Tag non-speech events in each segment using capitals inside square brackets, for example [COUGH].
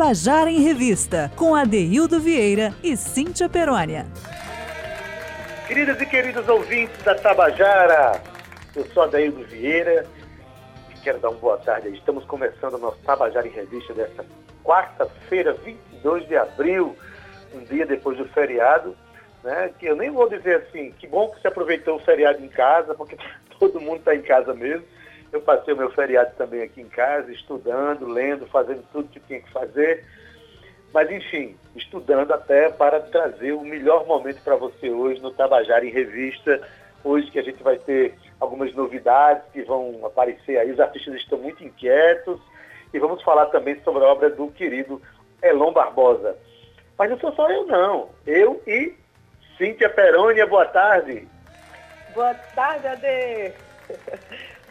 Tabajara em Revista, com Adeildo Vieira e Cíntia Perônia. Queridas e queridos ouvintes da Tabajara, eu sou Adeildo Vieira e quero dar uma boa tarde. Estamos começando o nosso Tabajara em Revista desta quarta-feira, 22 de abril, um dia depois do feriado, né? Que eu nem vou dizer assim, que bom que você aproveitou o feriado em casa, porque [LAUGHS] todo mundo está em casa mesmo. Eu passei o meu feriado também aqui em casa, estudando, lendo, fazendo tudo que tinha que fazer. Mas, enfim, estudando até para trazer o melhor momento para você hoje no Tabajara em Revista. Hoje que a gente vai ter algumas novidades que vão aparecer aí. Os artistas estão muito inquietos. E vamos falar também sobre a obra do querido Elon Barbosa. Mas não sou só eu, não. Eu e Cíntia Perônia, boa tarde. Boa tarde, Ade.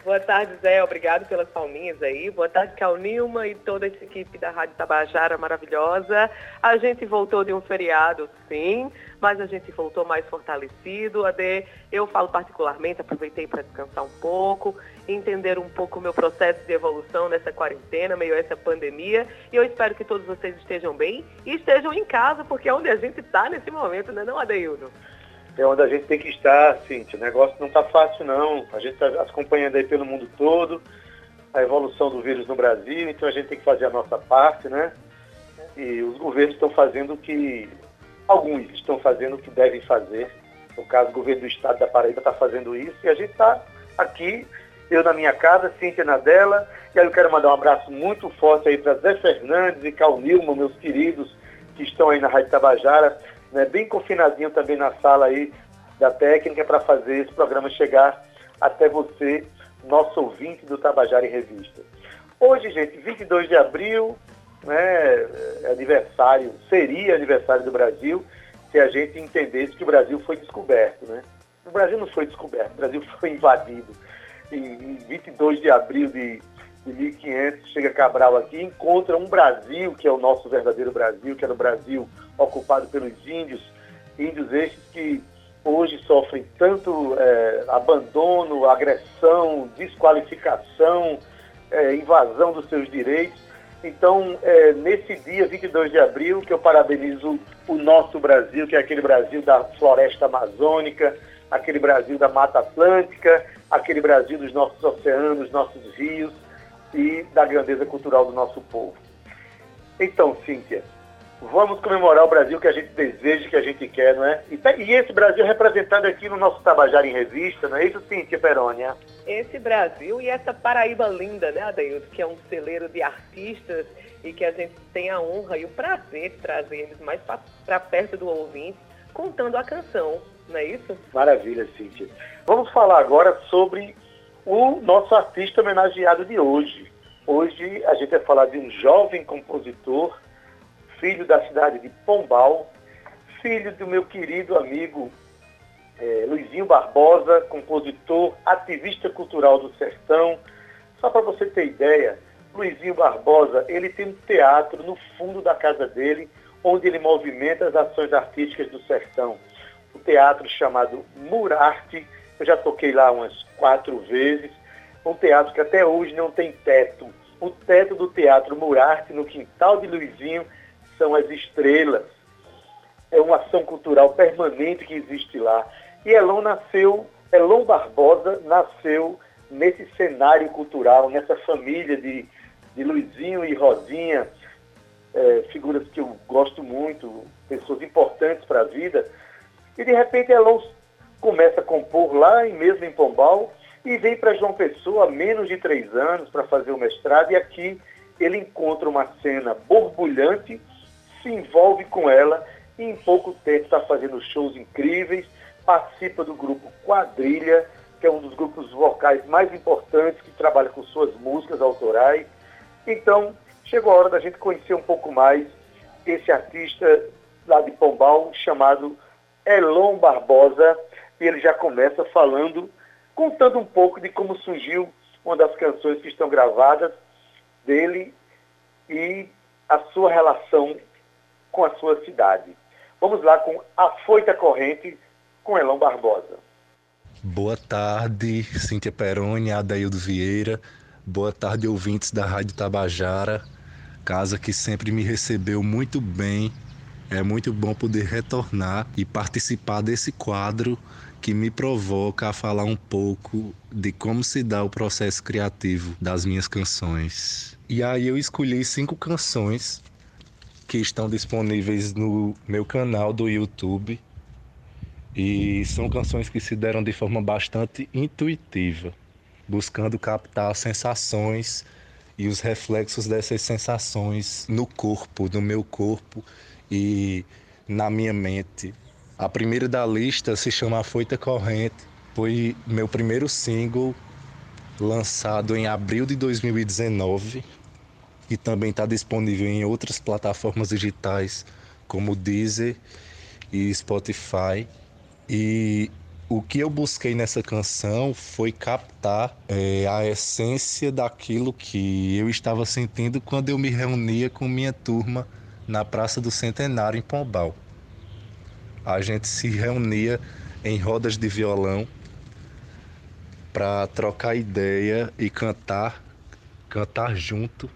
Boa tarde, Zé. Obrigado pelas palminhas aí. Boa tarde, Cal Nilma e toda essa equipe da Rádio Tabajara maravilhosa. A gente voltou de um feriado, sim, mas a gente voltou mais fortalecido. Ade, eu falo particularmente, aproveitei para descansar um pouco, entender um pouco o meu processo de evolução nessa quarentena, meio essa pandemia. E eu espero que todos vocês estejam bem e estejam em casa, porque é onde a gente está nesse momento, né, não, Adeildo? É onde a gente tem que estar, Cintia. O negócio não está fácil, não. A gente está acompanhando aí pelo mundo todo a evolução do vírus no Brasil, então a gente tem que fazer a nossa parte, né? E os governos estão fazendo o que. Alguns estão fazendo o que devem fazer. No caso, o governo do estado da Paraíba está fazendo isso e a gente está aqui, eu na minha casa, Cíntia na dela. E aí eu quero mandar um abraço muito forte aí para Zé Fernandes e Cal Nilma, meus queridos, que estão aí na Rádio Tabajara né, bem confinadinho também na sala aí da técnica para fazer esse programa chegar até você, nosso ouvinte do Tabajara em Revista. Hoje, gente, 22 de abril, né, é aniversário, seria aniversário do Brasil, se a gente entendesse que o Brasil foi descoberto, né? O Brasil não foi descoberto, o Brasil [LAUGHS] foi invadido. Em, 22 de abril de, de 1500, chega Cabral aqui, encontra um Brasil, que é o nosso verdadeiro Brasil, que era o Brasil ocupado pelos índios, índios estes que hoje sofrem tanto é, abandono, agressão, desqualificação, é, invasão dos seus direitos. Então, é, nesse dia 22 de abril, que eu parabenizo o nosso Brasil, que é aquele Brasil da floresta amazônica, aquele Brasil da Mata Atlântica, aquele Brasil dos nossos oceanos, nossos rios e da grandeza cultural do nosso povo. Então, Cíntia, vamos comemorar o Brasil que a gente deseja, que a gente quer, não é? E, tá, esse Brasil representado aqui no nosso Tabajara em Revista, não é isso, Cíntia Perônia? Esse Brasil e essa Paraíba linda, né, Adeildo, que é um celeiro de artistas e que a gente tem a honra e o prazer de trazer eles mais para perto do ouvinte, contando a canção, não é isso? Maravilha, Cíntia. Vamos falar agora sobre o nosso artista homenageado de hoje. Hoje a gente vai falar de um jovem compositor filho da cidade de Pombal, filho do meu querido amigo é, Luizinho Barbosa, compositor, ativista cultural do Sertão. Só para você ter ideia, Luizinho Barbosa, ele tem um teatro no fundo da casa dele, onde ele movimenta as ações artísticas do Sertão. O teatro chamado Murarte, eu já toquei lá umas quatro vezes, um teatro que até hoje não tem teto. O teto do Teatro Murarte, no quintal de Luizinho, são as estrelas. É uma ação cultural permanente que existe lá. E Elon nasceu, Elon Barbosa nasceu nesse cenário cultural, nessa família de, de Luizinho e Rosinha, é, figuras que eu gosto muito, pessoas importantes para a vida. E de repente Elon começa a compor lá mesmo em Pombal e vem para João Pessoa há menos de três anos para fazer o mestrado e aqui ele encontra uma cena borbulhante se envolve com ela e em pouco tempo está fazendo shows incríveis, participa do grupo Quadrilha, que é um dos grupos vocais mais importantes que trabalha com suas músicas autorais. Então, chegou a hora da gente conhecer um pouco mais esse artista lá de Pombal, chamado Elon Barbosa, e ele já começa falando, contando um pouco de como surgiu uma das canções que estão gravadas dele e a sua relação com a sua cidade. Vamos lá com A Foita Corrente, com Elão Barbosa. Boa tarde, Cíntia Peroni, Adaildo Vieira. Boa tarde, ouvintes da Rádio Tabajara. casa que sempre me recebeu muito bem. É muito bom poder retornar e participar desse quadro que me provoca a falar um pouco de como se dá o processo criativo das minhas canções. E aí eu escolhi cinco canções que estão disponíveis no meu canal do YouTube e são canções que se deram de forma bastante intuitiva, buscando captar sensações e os reflexos dessas sensações no corpo, no meu corpo e na minha mente. A primeira da lista se chama Foita Corrente, foi meu primeiro single lançado em abril de 2019 e também está disponível em outras plataformas digitais como Deezer e Spotify. E o que eu busquei nessa canção foi captar é, a essência daquilo que eu estava sentindo quando eu me reunia com minha turma na Praça do Centenário em Pombal. A gente se reunia em rodas de violão para trocar ideia e cantar, cantar junto.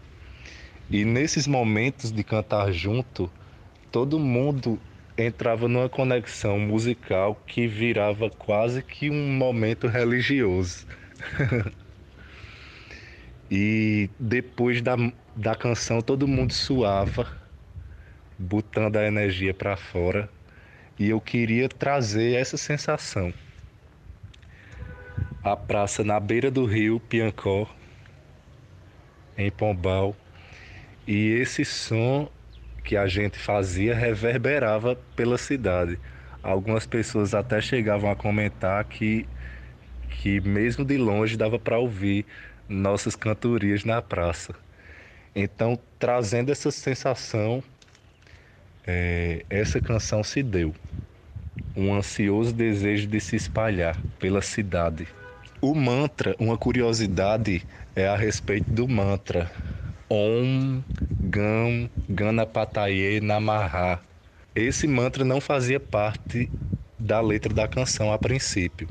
E nesses momentos de cantar junto, todo mundo entrava numa conexão musical que virava quase que um momento religioso. [LAUGHS] e depois da, da canção todo mundo suava, botando a energia para fora, e eu queria trazer essa sensação. A praça na beira do rio Piancó, em Pombal, e esse som que a gente fazia reverberava pela cidade. Algumas pessoas até chegavam a comentar que, que mesmo de longe dava para ouvir nossas cantorias na praça. Então, trazendo essa sensação, é, essa canção se deu. Um ansioso desejo de se espalhar pela cidade. O mantra, uma curiosidade é a respeito do mantra. Om Gam Ganapataye Namaha. Esse mantra não fazia parte da letra da canção a princípio.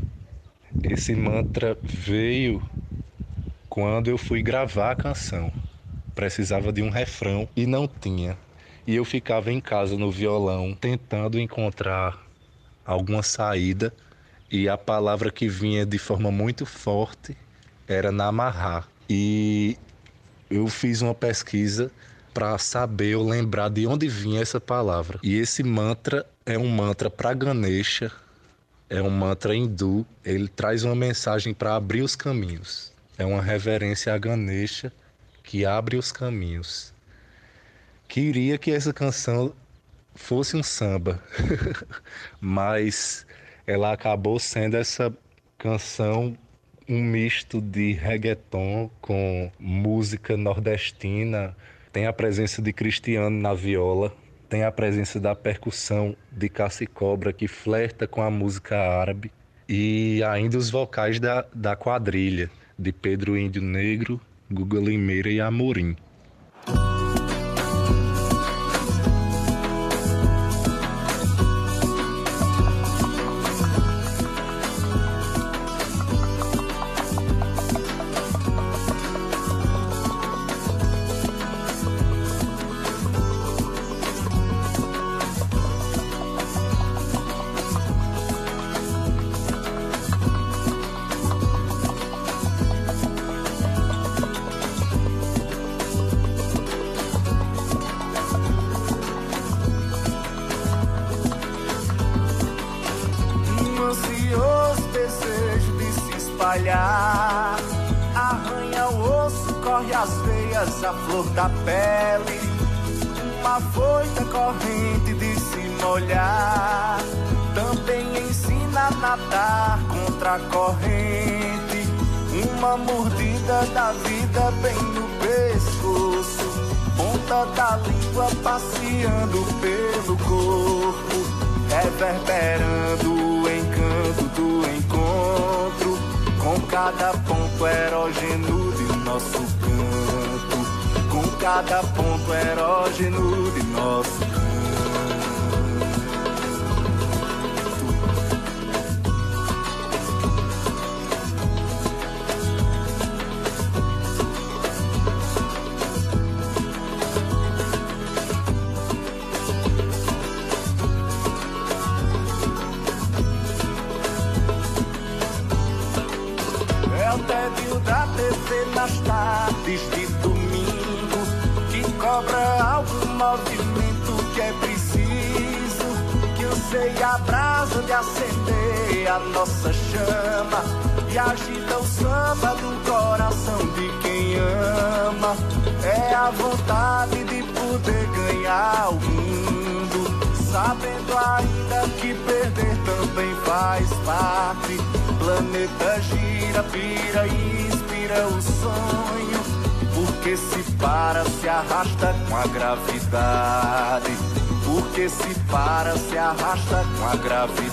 Esse mantra veio quando eu fui gravar a canção. Precisava de um refrão e não tinha. E eu ficava em casa no violão tentando encontrar alguma saída e a palavra que vinha de forma muito forte era namarrar. E eu fiz uma pesquisa para saber ou lembrar de onde vinha essa palavra. E esse mantra é um mantra para Ganesha, é um mantra hindu, ele traz uma mensagem para abrir os caminhos. É uma reverência a Ganesha que abre os caminhos. Queria que essa canção fosse um samba, [LAUGHS] mas ela acabou sendo essa canção um misto de reggaeton com música nordestina, tem a presença de Cristiano na viola, tem a presença da percussão de Cassi Cobra que flerta com a música árabe e ainda os vocais da, da quadrilha de Pedro Índio Negro, Guga Limeira e Amorim. Passeando pelo corpo. Reverberando o encanto do encontro com cada ponto erógeno de nosso canto, com cada ponto erógeno de nosso canto. TV nas tardes de domingo, que cobra algum movimento que é preciso, que eu sei a brasa de acender a nossa chama e agita o samba do coração de quem ama. É a vontade de poder ganhar o mundo, sabendo ainda que perder também faz parte. Planeta gira, pira e inspira o sonho, porque se para, se arrasta com a gravidade. Porque se para, se arrasta com a gravidade.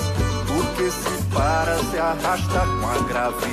Se arrasta com a gravidade.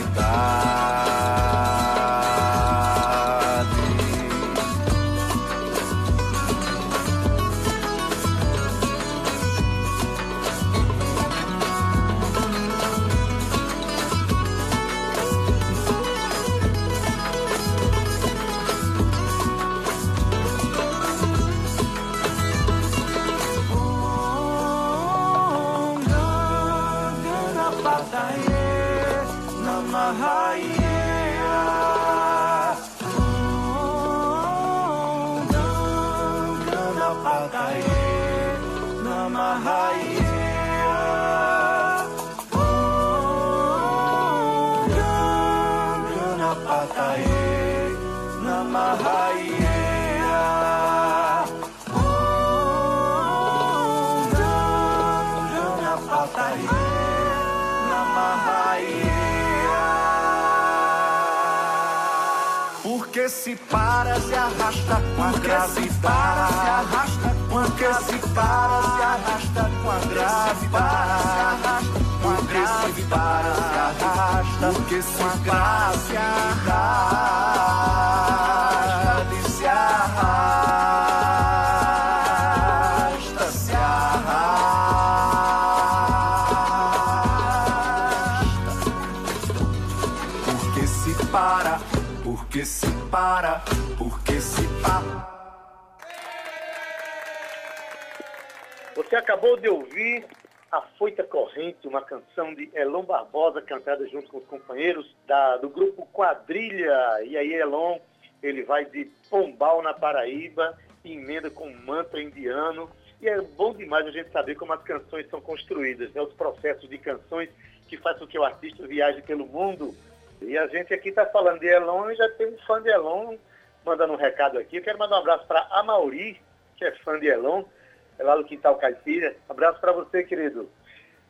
Se para, se arrasta com a gravidade. Se para, se arrasta com a se para, se arrasta com a gravidade. Porque se para, se arrasta, porque se para, se arrasta, se arrasta, se arrasta. Porque se para, porque se para, porque se para. Você acabou de ouvir A Foita Corrente, uma canção de Elon Barbosa, cantada junto com os companheiros da, do grupo Quadrilha. E aí, Elon, ele vai de Pombal, na Paraíba, emenda com mantra indiano. E é bom demais a gente saber como as canções são construídas, né? os processos de canções que faz com que o artista viaje pelo mundo e a gente aqui está falando de Elon e já tem um fã de Elon mandando um recado aqui. Eu quero mandar um abraço para a Mauri, que é fã de Elon, é lá do Quintal Caipira. Abraço para você, querido.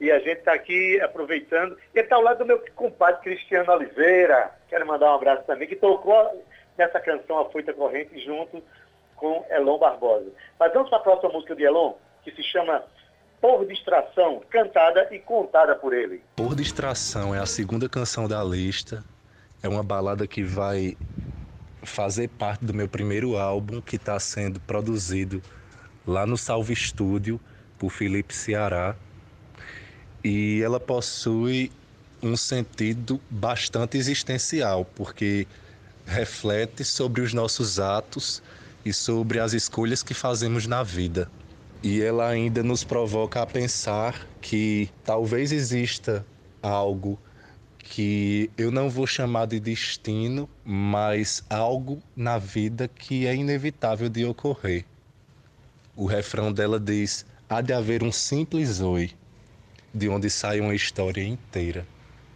E a gente está aqui aproveitando. E está ao lado do meu compadre Cristiano Oliveira. Quero mandar um abraço também, que tocou nessa canção A Foita Corrente junto com Elon Barbosa. Mas vamos para a próxima música de Elon, que se chama por Distração, cantada e contada por ele. Por Distração é a segunda canção da lista. É uma balada que vai fazer parte do meu primeiro álbum, que está sendo produzido lá no Salve Estúdio por Felipe Ceará. E ela possui um sentido bastante existencial, porque reflete sobre os nossos atos e sobre as escolhas que fazemos na vida. E ela ainda nos provoca a pensar que talvez exista algo que eu não vou chamar de destino, mas algo na vida que é inevitável de ocorrer. O refrão dela diz: há de haver um simples oi, de onde sai uma história inteira.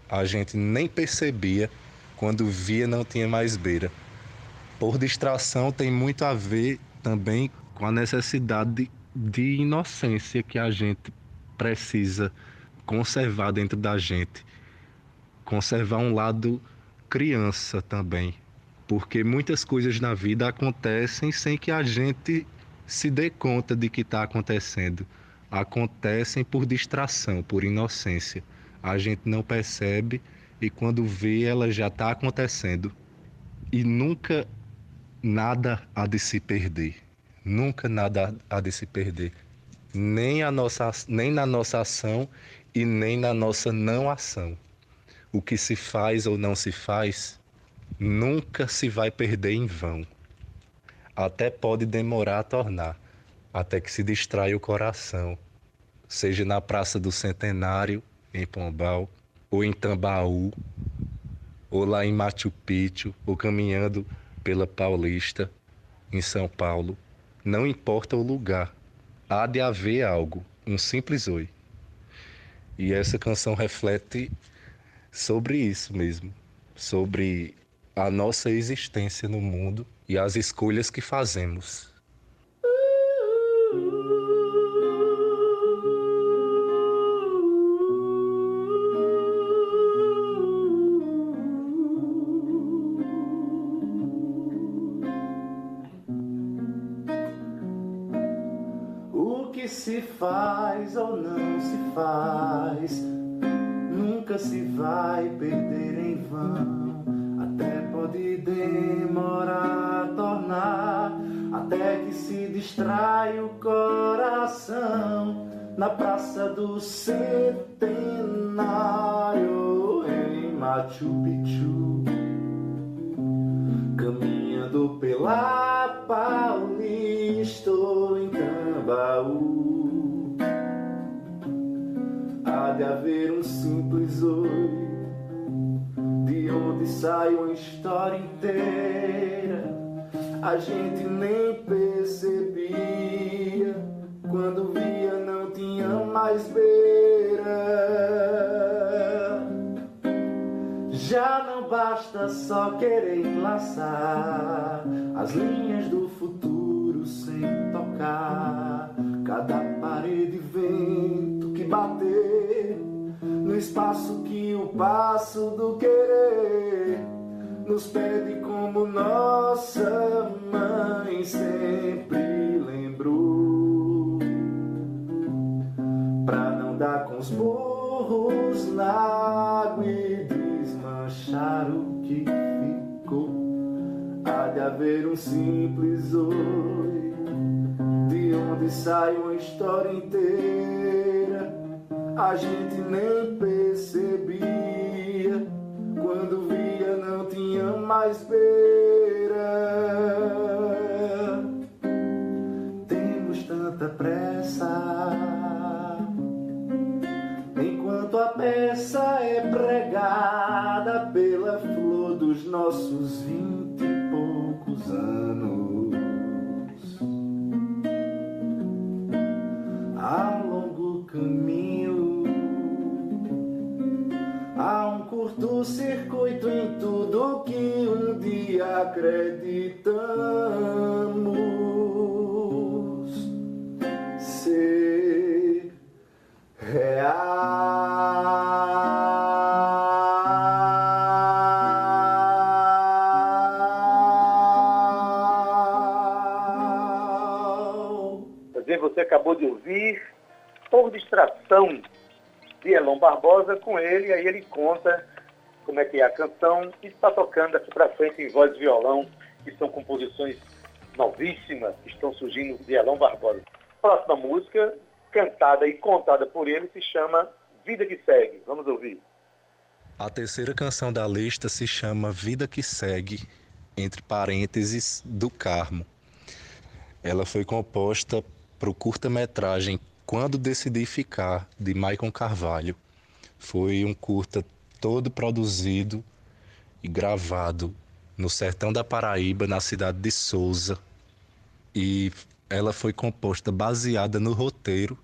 A gente nem percebia, quando via não tinha mais beira. Por distração tem muito a ver também com a necessidade de inocência que a gente precisa conservar dentro da gente. Conservar um lado criança também. Porque muitas coisas na vida acontecem sem que a gente se dê conta de que está acontecendo. Acontecem por distração, por inocência. A gente não percebe e quando vê, ela já está acontecendo. E nunca nada há de se perder. Nunca nada há de se perder, nem, a nossa, nem na nossa ação e nem na nossa não ação. O que se faz ou não se faz nunca se vai perder em vão. Até pode demorar a tornar, até que se distrai o coração, seja na Praça do Centenário, em Pombal, ou em Tambaú, ou lá em Machu Picchu, ou caminhando pela Paulista, em São Paulo, não importa o lugar, há de haver algo, um simples oi. E essa canção reflete sobre isso mesmo, sobre a nossa existência no mundo e as escolhas que fazemos. Faz ou não se faz, nunca se vai perder em vão. Até pode demorar a tornar, até que se distrai o coração. Na praça do centenário em Machu Picchu, caminhando pela Paulista de haver um simples oi, de onde sai uma história inteira. A gente nem percebia, quando via não tinha mais beira. Já não basta só querer enlaçar as linhas do futuro sem tocar cada parede vento que bater no espaço que o passo do querer nos pede como nossa mãe sempre lembrou. Pra não dar com os burros na água e desmanchar o que ficou há de haver um simples oi de onde sai uma história inteira a gente nem percebia. Quando via, não tinha mais beira. Temos tanta pressa. Enquanto a peça é pregada pela flor dos nossos vinte e poucos anos. Um longo caminho curto-circuito em tudo que um dia acreditamos ser real. Você acabou de ouvir Por Distração de Elon Barbosa com ele, aí ele conta como é que é a canção e está tocando aqui para frente em voz e violão, que são composições novíssimas que estão surgindo de Elon Barbosa. Próxima música, cantada e contada por ele, se chama Vida que Segue. Vamos ouvir. A terceira canção da lista se chama Vida que Segue, entre parênteses, do Carmo. Ela foi composta para o curta-metragem Quando Decidi Ficar, de Maicon Carvalho. Foi um curta todo produzido e gravado no sertão da Paraíba, na cidade de Souza. E ela foi composta baseada no roteiro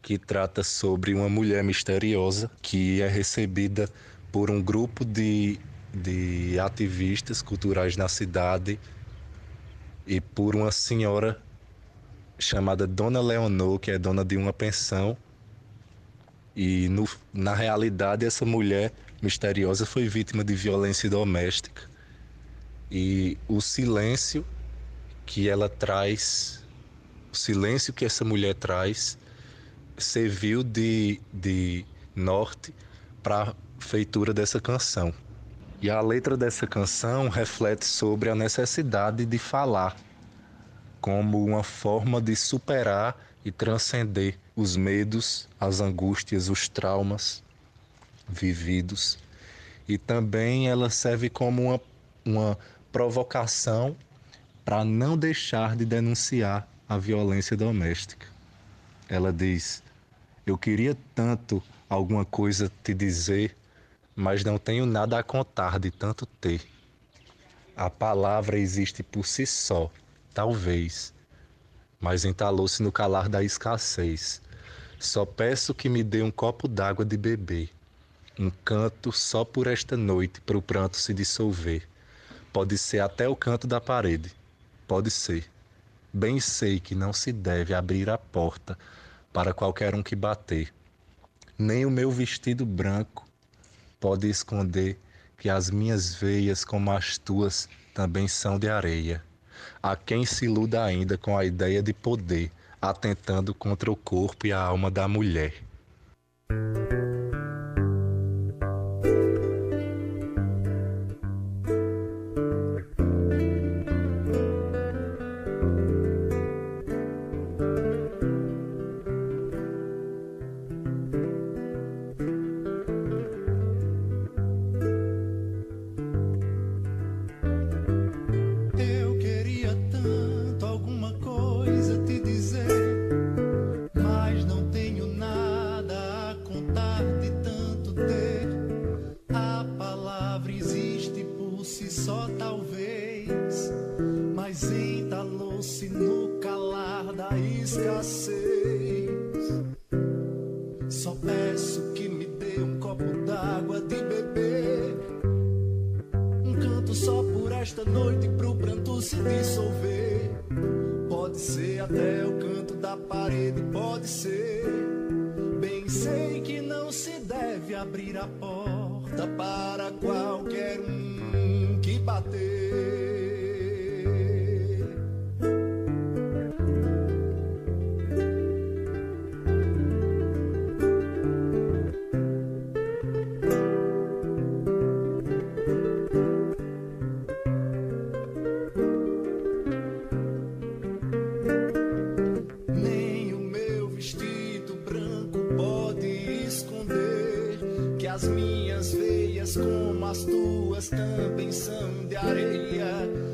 que trata sobre uma mulher misteriosa que é recebida por um grupo de, de ativistas culturais na cidade e por uma senhora chamada Dona Leonor, que é dona de uma pensão. E no, na realidade, essa mulher misteriosa foi vítima de violência doméstica. E o silêncio que ela traz, o silêncio que essa mulher traz, serviu de, de norte para a feitura dessa canção. E a letra dessa canção reflete sobre a necessidade de falar como uma forma de superar e transcender os medos, as angústias, os traumas vividos. E também ela serve como uma, uma provocação para não deixar de denunciar a violência doméstica. Ela diz: Eu queria tanto alguma coisa te dizer, mas não tenho nada a contar de tanto ter. A palavra existe por si só, talvez, mas entalou-se no calar da escassez. Só peço que me dê um copo d'água de beber, um canto só por esta noite para o pranto se dissolver. Pode ser até o canto da parede, pode ser. Bem sei que não se deve abrir a porta para qualquer um que bater. Nem o meu vestido branco pode esconder que as minhas veias, como as tuas, também são de areia. Há quem se iluda ainda com a ideia de poder, atentando contra o corpo e a alma da mulher. as tuas também são de areia.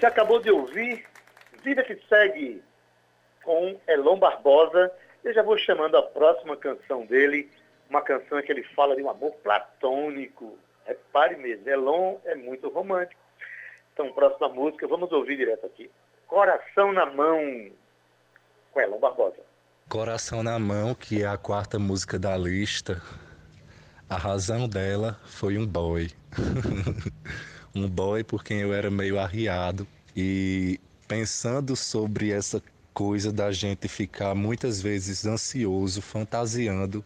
Você acabou de ouvir Vida que Segue com Elon Barbosa. Eu já vou chamando a próxima canção dele, uma canção em que ele fala de um amor platônico, Repare mesmo, Elon é muito romântico. Então, próxima música, vamos ouvir direto aqui. Coração na Mão, com Elon Barbosa. Coração na Mão, que é a quarta música da lista. A razão dela foi um boy. [LAUGHS] um boy por quem eu era meio arriado. E pensando sobre essa coisa da gente ficar muitas vezes ansioso, fantasiando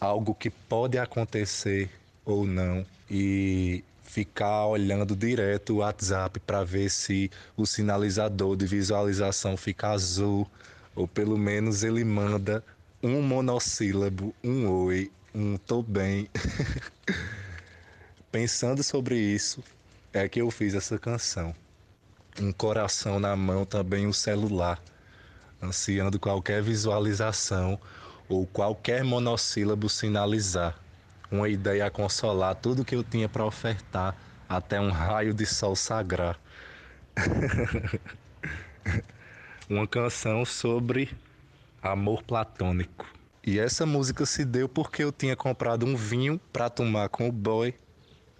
algo que pode acontecer ou não e ficar olhando direto o WhatsApp para ver se o sinalizador de visualização fica azul ou pelo menos ele manda um monossílabo, um oi, um tô bem. [LAUGHS] Pensando sobre isso, é que eu fiz essa canção. Um coração na mão, também um celular, ansiando qualquer visualização ou qualquer monossílabo sinalizar. Uma ideia a consolar tudo que eu tinha para ofertar até um raio de sol sagrar. [LAUGHS] Uma canção sobre amor platônico. E essa música se deu porque eu tinha comprado um vinho para tomar com o boy.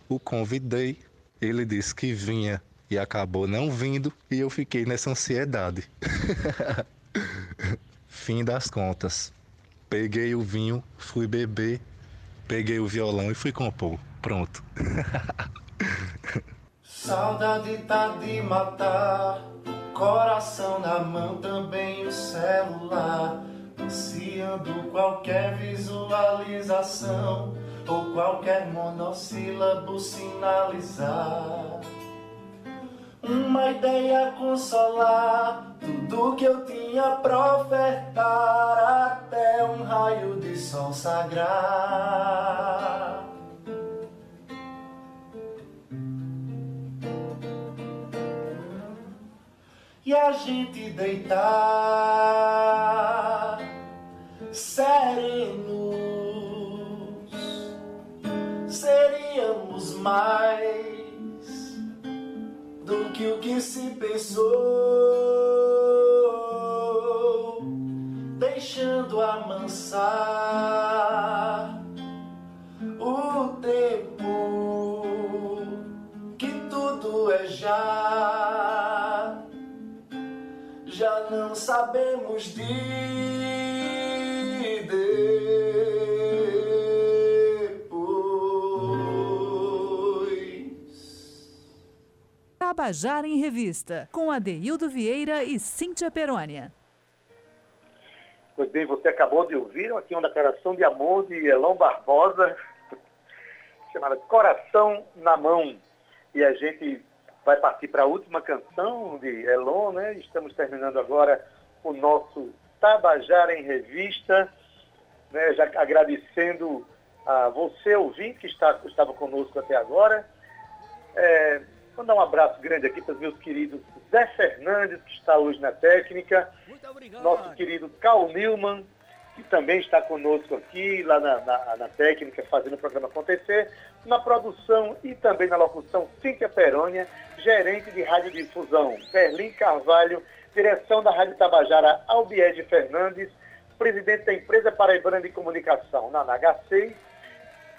O convidei, ele disse que vinha e acabou não vindo e eu fiquei nessa ansiedade. [LAUGHS] Fim das contas. Peguei o vinho, fui beber, peguei o violão e fui compor. Pronto. [LAUGHS] Saudade tá de matar, coração na mão, também o celular. Ansiando qualquer visualização ou qualquer monossílabo sinalizar uma ideia consolar tudo que eu tinha pra ofertar até um raio de sol sagrar. E a gente deitar serenos seríamos mais do que o que se pensou, deixando amansar o tempo que tudo é já. Já não sabemos dizer. Tabajara em Revista, com Adeildo Vieira e Cíntia Perônia. Pois bem, você acabou de ouvir aqui uma declaração de amor de Elon Barbosa, [LAUGHS] chamada Coração na Mão. E a gente vai partir para a última canção de Elon, né? Estamos terminando agora o nosso Tabajara em Revista, né? já agradecendo a você, ouvinte, que está, estava conosco até agora. É, Mandar um abraço grande aqui para os meus queridos Zé Fernandes, que está hoje na técnica. Nosso querido Carl Newman, que também está conosco aqui, lá na, na, na, técnica, fazendo o programa acontecer. Na produção e também na locução, Cíntia Perônia, gerente de radiodifusão, Berlim Carvalho, direção da Rádio Tabajara, Albiede Fernandes, presidente da empresa Paraibana de Comunicação, na NH6.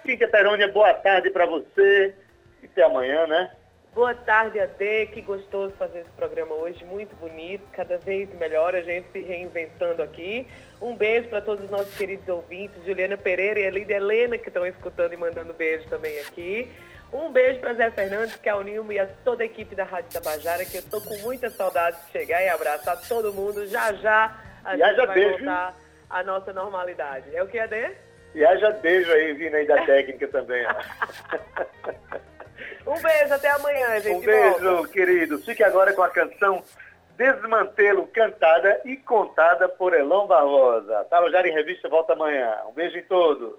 Cíntia Perônia, boa tarde para você e até amanhã, né? Boa tarde, Ade. Que gostoso fazer esse programa hoje, muito bonito, cada vez melhor, a gente se reinventando aqui. Um beijo para todos os nossos queridos ouvintes, Juliana Pereira e a Lídia Helena, que estão escutando e mandando beijo também aqui. Um beijo para Zé Fernandes, que é o Nilmo e a toda a equipe da Rádio Tabajara, que eu estou com muita saudade de chegar e abraçar todo mundo. Já já a e gente vai beijo. voltar à nossa normalidade. É o que, Ade? E haja beijo aí vindo aí da técnica também. [LAUGHS] Um beijo, até amanhã, gente. Um beijo, volta. querido. Fique agora com a canção Desmantelo, cantada e contada por Elão Barbosa. Tabajara em Revista volta amanhã. Um beijo em todos.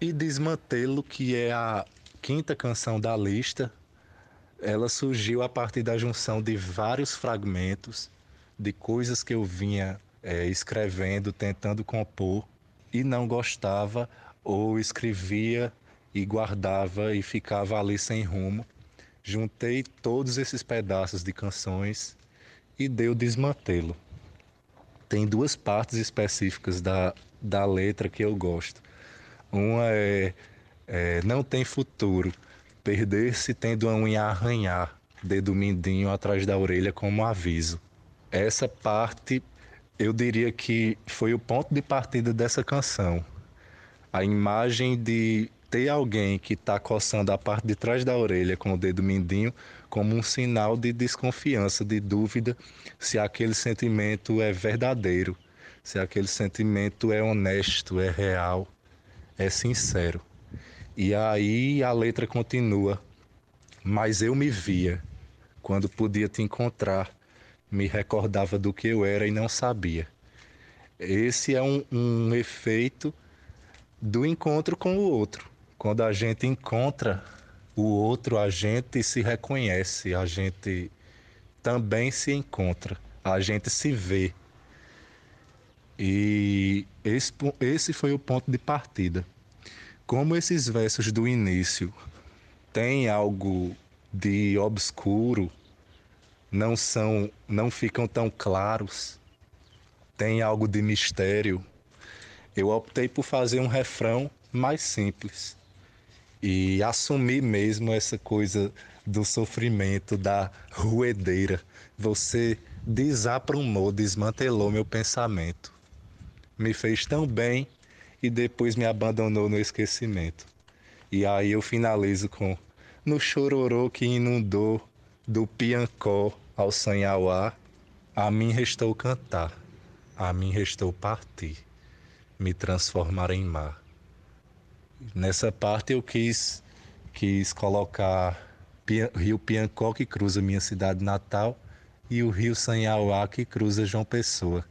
E Desmantelo, que é a quinta canção da lista, ela surgiu a partir da junção de vários fragmentos de coisas que eu vinha é, escrevendo, tentando compor e não gostava ou escrevia e guardava e ficava ali sem rumo. Juntei todos esses pedaços de canções e dei o desmantelo. Tem duas partes específicas da, da letra que eu gosto. Uma é, é Não tem futuro, perder-se tendo a unha a arranhar, dedo mindinho atrás da orelha como aviso. Essa parte eu diria que foi o ponto de partida dessa canção. A imagem de ter alguém que está coçando a parte de trás da orelha com o dedo mindinho como um sinal de desconfiança, de dúvida se aquele sentimento é verdadeiro, se aquele sentimento é honesto, é real, é sincero. E aí a letra continua. Mas eu me via quando podia te encontrar me recordava do que eu era e não sabia. Esse é um, um efeito do encontro com o outro. Quando a gente encontra o outro, a gente se reconhece, a gente também se encontra, a gente se vê. E esse, esse foi o ponto de partida. Como esses versos do início têm algo de obscuro, não são, não ficam tão claros, tem algo de mistério. Eu optei por fazer um refrão mais simples e assumir mesmo essa coisa do sofrimento, da ruedeira. Você desaprumou, desmantelou meu pensamento. Me fez tão bem e depois me abandonou no esquecimento. E aí eu finalizo com no chororô que inundou do Piancó ao Sanhauá, a mim restou cantar, a mim restou partir, me transformar em mar. Nessa parte eu quis, quis colocar Rio Piancó, que cruza minha cidade natal, e o Rio Sanhauá, que cruza João Pessoa.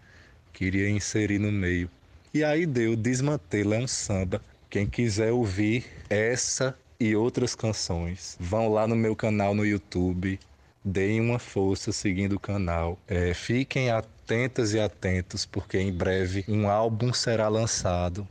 Queria inserir no meio. E aí deu Desmantela, é um samba. Quem quiser ouvir essa e outras canções, vão lá no meu canal no YouTube, deem uma força seguindo o canal. É, fiquem atentas e atentos, porque em breve um álbum será lançado.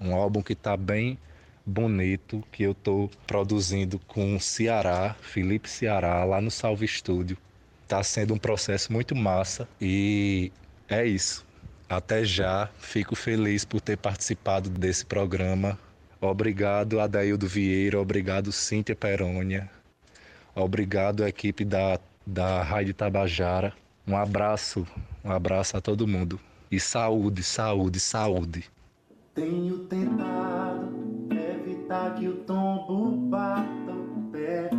Um álbum que está bem bonito, que eu estou produzindo com o Ceará, Felipe Ceará, lá no Salve Estúdio. Está sendo um processo muito massa e é isso. Até já, fico feliz por ter participado desse programa. Obrigado, Adaildo Vieira, obrigado, Cíntia Perônia, Obrigado, equipe da, da Rádio Tabajara. Um abraço, um abraço a todo mundo. E saúde, saúde, saúde. Tenho tentado evitar que o tombo bata o pé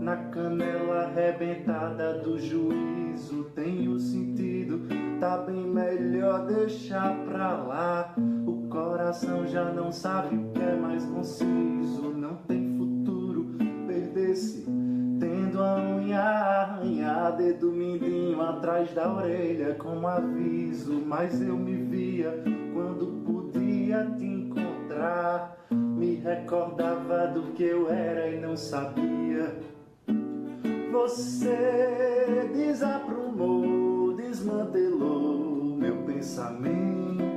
na canela arrebentada do juízo. Tenho sentido, tá bem melhor deixar pra lá. O coração já não sabe o que é mais conciso. Não tem futuro, perder-se Tendo a unha arranhada, dedo mindinho atrás da orelha como aviso. Mas eu me via quando podia te encontrar. Me recordava do que eu era e não sabia. Você desaprumou, desmantelou meu pensamento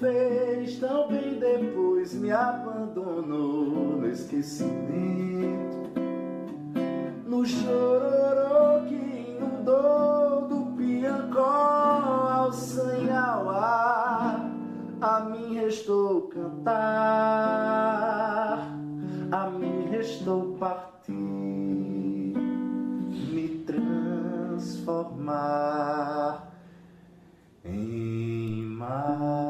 fez tão bem depois me abandonou no esquecimento no chororô que inundou do Piancó ao Sanhauá a mim restou cantar a mim restou partir me transformar em mar